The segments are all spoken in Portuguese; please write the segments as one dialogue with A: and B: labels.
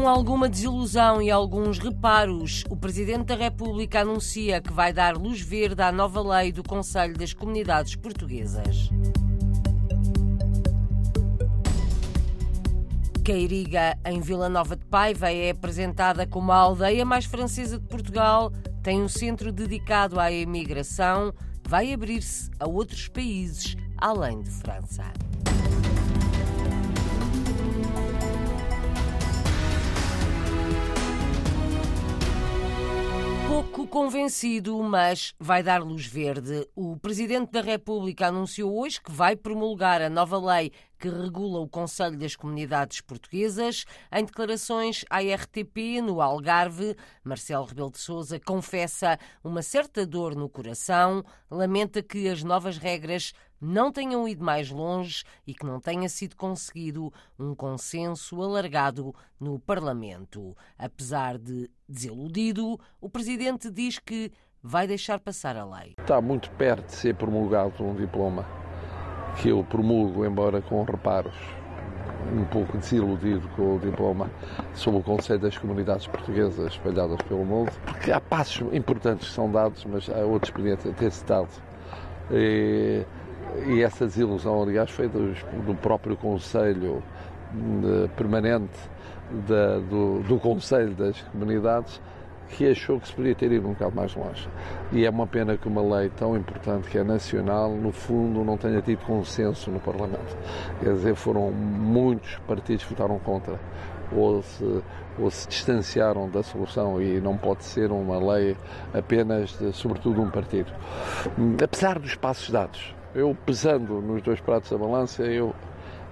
A: Com alguma desilusão e alguns reparos, o Presidente da República anuncia que vai dar luz verde à nova lei do Conselho das Comunidades Portuguesas. Cairiga, em Vila Nova de Paiva, é apresentada como a aldeia mais francesa de Portugal, tem um centro dedicado à imigração, vai abrir-se a outros países além de França. Pouco convencido, mas vai dar luz verde. O Presidente da República anunciou hoje que vai promulgar a nova lei que regula o Conselho das Comunidades Portuguesas. Em declarações à RTP no Algarve, Marcelo Rebelo de Sousa confessa uma certa dor no coração, lamenta que as novas regras não tenham ido mais longe e que não tenha sido conseguido um consenso alargado no Parlamento. Apesar de desiludido, o Presidente diz que vai deixar passar a lei.
B: Está muito perto de ser promulgado um diploma que eu promulgo, embora com reparos, um pouco desiludido com o diploma sobre o Conselho das Comunidades Portuguesas espalhadas pelo mundo, porque há passos importantes que são dados, mas há outros podiam ter-se dado. E, e, essa desilusão, aliás, foi do, do próprio Conselho de, permanente da, do, do Conselho das Comunidades, que achou que se podia ter ido um bocado mais longe. E é uma pena que uma lei tão importante, que é nacional, no fundo não tenha tido consenso no Parlamento. Quer dizer, foram muitos partidos que votaram contra ou se, ou se distanciaram da solução e não pode ser uma lei apenas de, sobretudo, um partido. Apesar dos passos dados, eu pesando nos dois pratos da balança, eu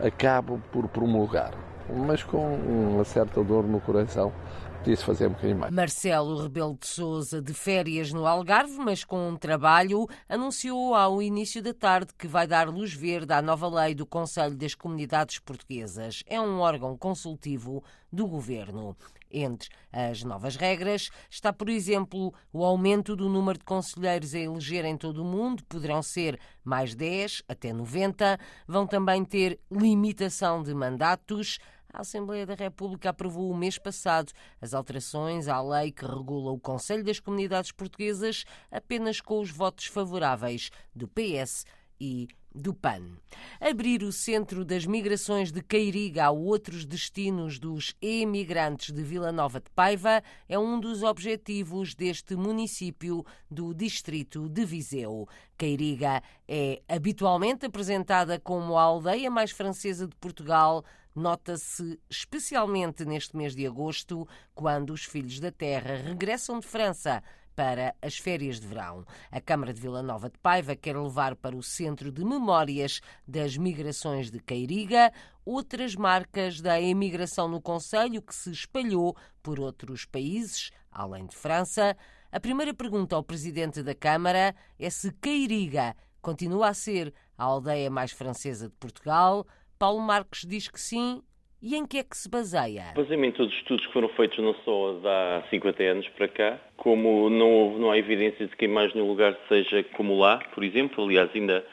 B: acabo por promulgar, mas com uma certa dor no coração, podia-se fazer um bocadinho mais.
A: Marcelo Rebelo de Sousa, de férias no Algarve, mas com um trabalho, anunciou ao início da tarde que vai dar luz verde à nova lei do Conselho das Comunidades Portuguesas. É um órgão consultivo do governo. Entre as novas regras está, por exemplo, o aumento do número de conselheiros a eleger em todo o mundo, poderão ser mais 10 até 90, vão também ter limitação de mandatos. A Assembleia da República aprovou o mês passado as alterações à lei que regula o Conselho das Comunidades Portuguesas apenas com os votos favoráveis do PS e do PAN. Abrir o centro das migrações de Cairiga a outros destinos dos emigrantes de Vila Nova de Paiva é um dos objetivos deste município do distrito de Viseu. Cairiga é habitualmente apresentada como a aldeia mais francesa de Portugal, nota-se especialmente neste mês de agosto, quando os filhos da terra regressam de França para as férias de verão. A Câmara de Vila Nova de Paiva quer levar para o Centro de Memórias das Migrações de Cairiga outras marcas da emigração no Conselho que se espalhou por outros países, além de França. A primeira pergunta ao Presidente da Câmara é se Cairiga continua a ser a aldeia mais francesa de Portugal. Paulo Marques diz que sim e em que é que se baseia?
C: Basicamente, todos os estudos que foram feitos não só há 50 anos para cá, como não, houve, não há evidência de que em mais nenhum lugar seja como lá, por exemplo. Aliás, ainda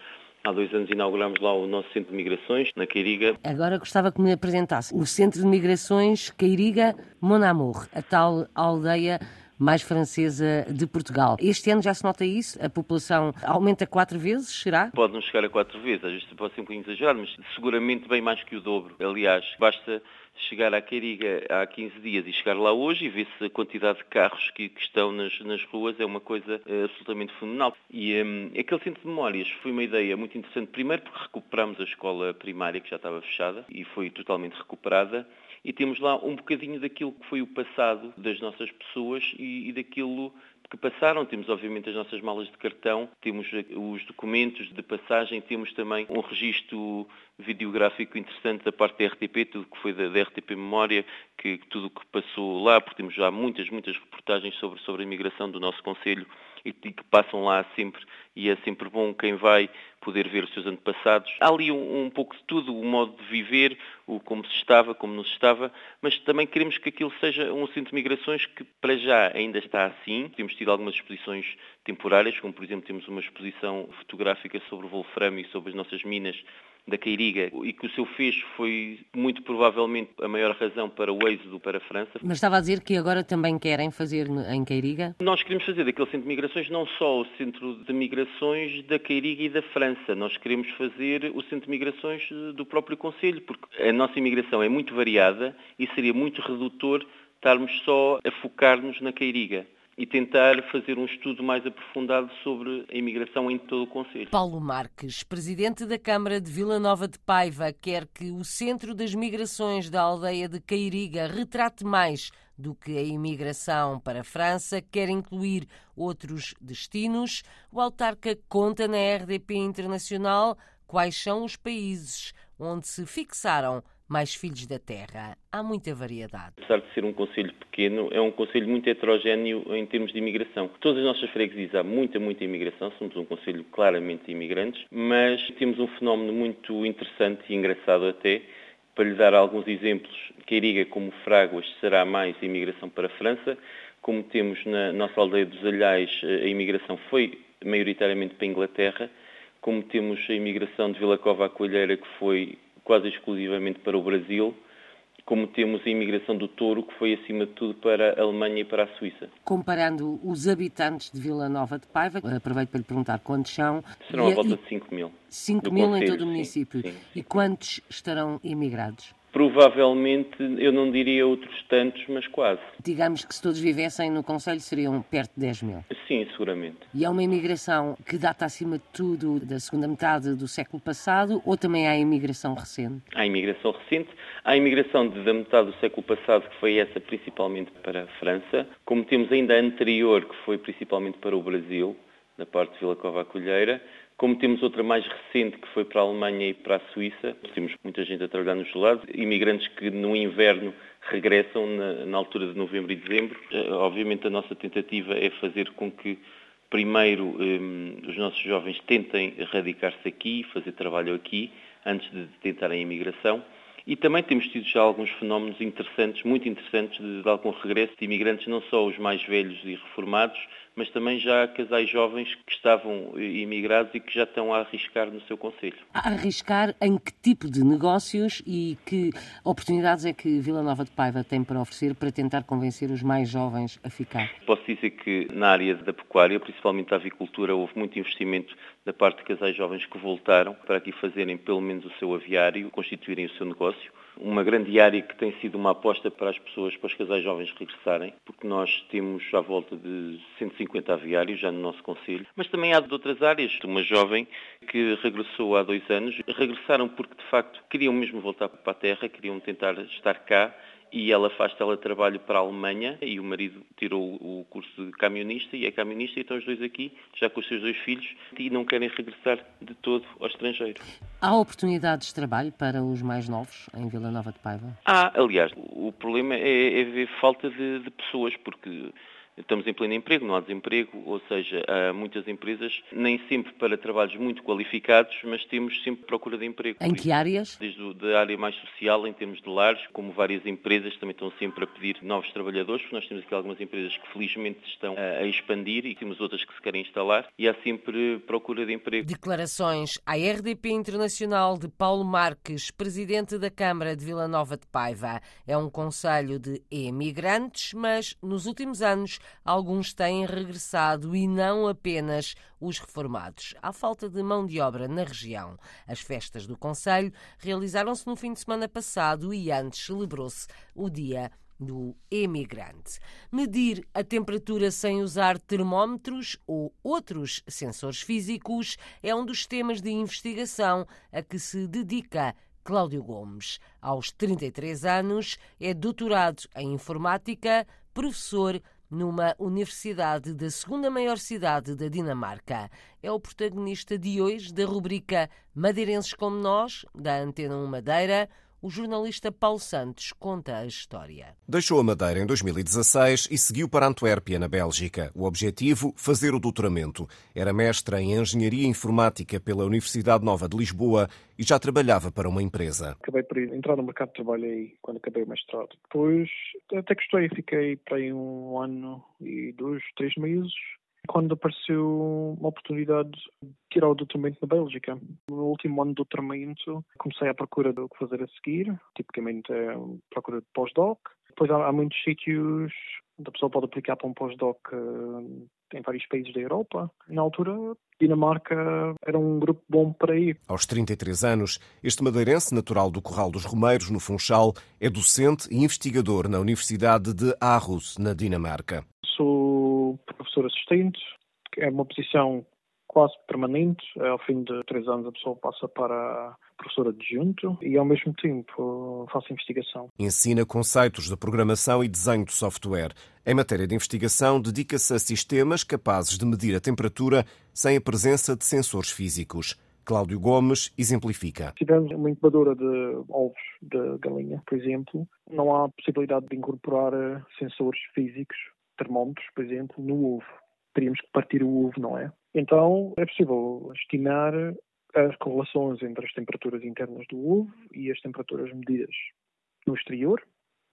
C: Há dois anos inauguramos lá o nosso Centro de Migrações, na Queiriga.
A: Agora gostava que me apresentasse o Centro de Migrações Queiriga Monamour, a tal aldeia mais francesa de Portugal. Este ano já se nota isso? A população aumenta quatro vezes, será?
C: Pode não chegar a quatro vezes, às vezes pode ser um bocadinho exagerado, mas seguramente bem mais que o dobro. Aliás, basta chegar à Queriga há 15 dias e chegar lá hoje e ver se a quantidade de carros que, que estão nas, nas, ruas é uma coisa uh, absolutamente fenomenal. E um, aquele centro de memórias foi uma ideia muito interessante, primeiro porque recuperamos a escola primária que já estava fechada e foi totalmente recuperada e temos lá um bocadinho daquilo que foi o passado das nossas pessoas e, e daquilo que passaram. Temos, obviamente, as nossas malas de cartão, temos os documentos de passagem, temos também um registro videográfico interessante da parte da RTP, tudo que foi da, da RTP Memória, que, tudo o que passou lá, porque temos já muitas, muitas reportagens sobre, sobre a imigração do nosso Conselho e que passam lá sempre e é sempre bom quem vai poder ver os seus antepassados. Há ali um, um, pouco de tudo, o modo de viver, o como se estava, como não se estava, mas também queremos que aquilo seja um centro de migrações que para já ainda está assim. Temos tido algumas exposições temporárias, como por exemplo temos uma exposição fotográfica sobre o Wolfram e sobre as nossas minas da Queiriga e que o seu fecho foi muito provavelmente a maior razão para o êxodo para a França.
A: Mas estava a dizer que agora também querem fazer em Queiriga?
C: Nós queremos fazer daquele centro de migrações não só o centro de migrações da Queiriga e da França, nós queremos fazer o centro de migrações do próprio Conselho, porque a nossa imigração é muito variada e seria muito redutor estarmos só a focar-nos na Queiriga e tentar fazer um estudo mais aprofundado sobre a imigração em todo o Conselho.
A: Paulo Marques, presidente da Câmara de Vila Nova de Paiva, quer que o Centro das Migrações da aldeia de Cairiga retrate mais do que a imigração para a França, quer incluir outros destinos. O autarca conta na RDP Internacional quais são os países onde se fixaram mais filhos da terra. Há muita variedade.
C: Apesar de ser um conselho pequeno, é um conselho muito heterogéneo em termos de imigração. Todas as nossas freguesias há muita, muita imigração, somos um conselho claramente de imigrantes, mas temos um fenómeno muito interessante e engraçado até, para lhe dar alguns exemplos, Queiriga, como Fráguas, será mais a imigração para a França, como temos na nossa aldeia dos Alhais, a imigração foi maioritariamente para a Inglaterra, como temos a imigração de Vila Cova à Coelheira, que foi quase exclusivamente para o Brasil, como temos a imigração do touro, que foi acima de tudo para a Alemanha e para a Suíça.
A: Comparando os habitantes de Vila Nova de Paiva, aproveito para lhe perguntar quantos são.
C: Serão à volta de 5 mil.
A: 5 mil em todo o município. Sim, sim. E quantos estarão imigrados?
C: Provavelmente, eu não diria outros tantos, mas quase.
A: Digamos que se todos vivessem no Conselho seriam perto de 10 mil.
C: Sim, seguramente.
A: E é uma imigração que data acima de tudo da segunda metade do século passado ou também há imigração recente?
C: Há imigração recente. Há imigração da metade do século passado, que foi essa principalmente para a França. Como temos ainda a anterior, que foi principalmente para o Brasil, na parte de Vila Cova Colheira. Como temos outra mais recente que foi para a Alemanha e para a Suíça, temos muita gente a trabalhar nos lados, imigrantes que no inverno regressam na, na altura de novembro e dezembro. Eh, obviamente a nossa tentativa é fazer com que primeiro um, os nossos jovens tentem radicar-se aqui, fazer trabalho aqui, antes de tentarem a imigração. E também temos tido já alguns fenómenos interessantes, muito interessantes, de, de algum regresso de imigrantes, não só os mais velhos e reformados, mas também já casais jovens que estavam imigrados e que já estão a arriscar no seu conselho.
A: A arriscar em que tipo de negócios e que oportunidades é que Vila Nova de Paiva tem para oferecer para tentar convencer os mais jovens a ficar?
C: Posso dizer que na área da pecuária, principalmente da avicultura, houve muito investimento da parte de casais jovens que voltaram para aqui fazerem pelo menos o seu aviário, constituírem o seu negócio uma grande área que tem sido uma aposta para as pessoas, para os casais jovens regressarem, porque nós temos à volta de 150 aviários já no nosso Conselho, mas também há de outras áreas. Uma jovem que regressou há dois anos, regressaram porque de facto queriam mesmo voltar para a terra, queriam tentar estar cá e ela faz teletrabalho para a Alemanha e o marido tirou o curso de camionista e é camionista e estão os dois aqui, já com os seus dois filhos e não querem regressar de todo ao estrangeiro.
A: Há oportunidades de trabalho para os mais novos em Vila Nova de Paiva?
C: Há, aliás, o problema é, é ver falta de, de pessoas, porque estamos em pleno emprego, não há desemprego, ou seja, há muitas empresas, nem sempre para trabalhos muito qualificados, mas temos sempre procura de emprego.
A: Em que áreas?
C: Desde a área mais social, em termos de lares, como várias empresas também estão sempre a pedir novos trabalhadores, porque nós temos aqui algumas empresas que felizmente estão a expandir e temos outras que se querem instalar, e há sempre procura de emprego.
A: Declarações à RDP Internacional de Paulo Marques, presidente da Câmara de Vila Nova de Paiva. É um conselho de emigrantes, mas nos últimos anos alguns têm regressado e não apenas os reformados. Há falta de mão de obra na região. As festas do Conselho realizaram-se no fim de semana passado e antes celebrou-se o Dia do emigrante. Medir a temperatura sem usar termómetros ou outros sensores físicos é um dos temas de investigação a que se dedica Cláudio Gomes. Aos 33 anos, é doutorado em informática, professor numa universidade da segunda maior cidade da Dinamarca. É o protagonista de hoje da rubrica Madeirenses como Nós, da Antena 1 Madeira, o jornalista Paulo Santos conta a história.
D: Deixou a Madeira em 2016 e seguiu para Antuérpia, na Bélgica. O objetivo, fazer o doutoramento. Era mestra em Engenharia Informática pela Universidade Nova de Lisboa e já trabalhava para uma empresa.
E: Acabei por entrar no mercado de trabalho aí, quando acabei o mestrado. Depois, até gostei, fiquei para aí um ano e dois, três meses quando apareceu uma oportunidade de tirar o doutoramento na Bélgica. No último ano do doutoramento comecei à procura do que fazer a seguir, tipicamente é procura de pós-doc. Depois há, há muitos sítios onde a pessoa pode aplicar para um pós-doc eh, em vários países da Europa. Na altura, Dinamarca era um grupo bom para ir.
D: Aos 33 anos, este madeirense, natural do Corral dos Romeiros, no Funchal, é docente e investigador na Universidade de Aarhus, na Dinamarca.
E: Sou professor assistente, é uma posição quase permanente. Ao fim de três anos, a pessoa passa para professor adjunto e, ao mesmo tempo, faço investigação.
D: Ensina conceitos de programação e desenho de software. Em matéria de investigação, dedica-se a sistemas capazes de medir a temperatura sem a presença de sensores físicos. Cláudio Gomes exemplifica.
E: Se tivermos uma incubadora de ovos de galinha, por exemplo, não há possibilidade de incorporar eh, sensores físicos, termómetros, por exemplo, no ovo. Teríamos que partir o ovo, não é? Então é possível estimar as correlações entre as temperaturas internas do ovo e as temperaturas medidas no exterior.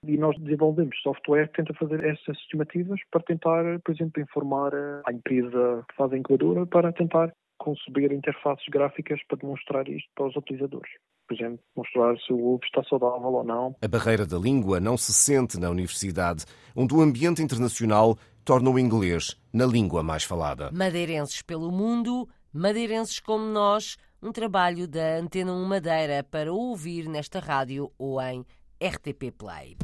E: E nós desenvolvemos software que tenta fazer essas estimativas para tentar, por exemplo, informar a empresa que faz a incubadora para tentar conceber interfaces gráficas para demonstrar isto para os utilizadores. Por exemplo, mostrar se o ovo está saudável ou não.
D: A barreira da língua não se sente na universidade, onde o ambiente internacional torna o inglês na língua mais falada.
A: Madeirenses pelo mundo, madeirenses como nós, um trabalho da Antena 1 Madeira para ouvir nesta rádio ou em RTP Play.